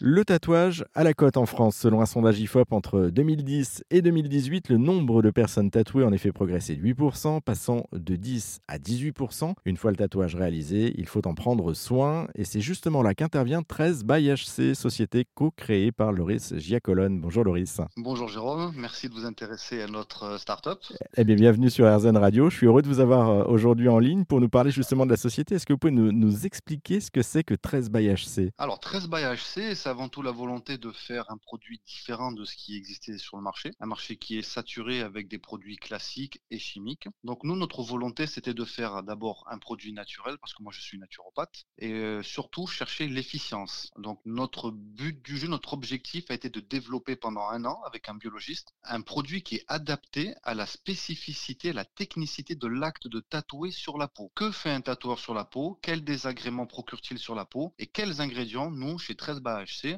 Le tatouage à la cote en France. Selon un sondage IFOP entre 2010 et 2018, le nombre de personnes tatouées en effet progressé de 8%, passant de 10 à 18%. Une fois le tatouage réalisé, il faut en prendre soin et c'est justement là qu'intervient 13 by HC, société co-créée par Loris Giacolone. Bonjour Loris. Bonjour Jérôme, merci de vous intéresser à notre euh, start-up. Eh bien, bienvenue sur RZN Radio. Je suis heureux de vous avoir euh, aujourd'hui en ligne pour nous parler justement de la société. Est-ce que vous pouvez nous, nous expliquer ce que c'est que 13 by HC Alors 13 by HC, c'est avant tout la volonté de faire un produit différent de ce qui existait sur le marché, un marché qui est saturé avec des produits classiques et chimiques. Donc nous, notre volonté, c'était de faire d'abord un produit naturel, parce que moi je suis naturopathe, et euh, surtout chercher l'efficience. Donc notre but du jeu, notre objectif a été de développer pendant un an avec un biologiste un produit qui est adapté à la spécificité, à la technicité de l'acte de tatouer sur la peau. Que fait un tatoueur sur la peau? Quels désagréments procure-t-il sur la peau? Et quels ingrédients, nous, chez 13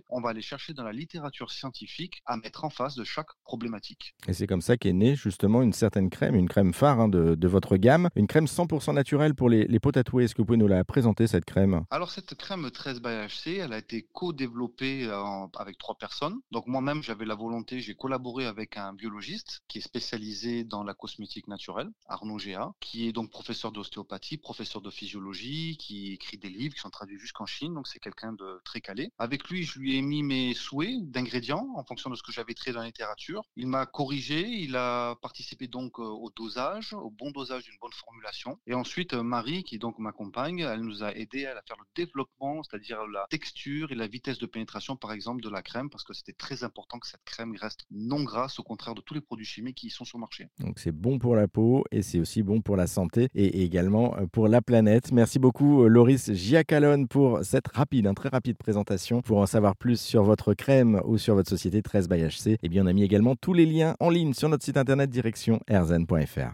On va aller chercher dans la littérature scientifique à mettre en face de chaque problématique. Et c'est comme ça qu'est née justement une certaine crème, une crème phare hein, de, votre gamme, une crème 100% naturelle pour les, les peaux tatouées. Est-ce que vous pouvez nous la présenter, cette crème? Alors cette crème 13 by HC, elle a été co-développée euh, avec trois personnes. Donc moi-même, j'avais la volonté, j'ai collaboré avec un biologiste qui est spécialisé dans la cosmétique naturelle, Arnaud Géa, qui est donc professeur d'ostéopathie, professeur de physiologie, qui écrit des livres qui sont traduits jusqu'en Chine, donc c'est quelqu'un de très calé. Avec lui, je lui ai mis mes souhaits d'ingrédients en fonction de ce que j'avais traité dans la littérature. Il m'a corrigé, il a participé donc euh, au dosage, au bon dosage d'une bonne formulation. Et ensuite, euh, Marie, qui donc m'accompagne, elle nous a aidé à faire le développement, c'est-à-dire la texture et la vitesse de pénétration, par exemple, de la crème, parce que c'était très important que cette crème reste non grasse, au contraire de tous les produits chimiques qui sont sur le marché. Donc c'est bon pour la peau et c'est aussi bon pour la santé et également euh, pour la planète. Merci beaucoup, Loris Giacalone, pour cette rapide, un très rapide présentation. Pour en savoir plus sur votre crème ou sur votre société 13 by HC, et bien on a mis également tous les liens en ligne sur notre site internet direction rzn.fr.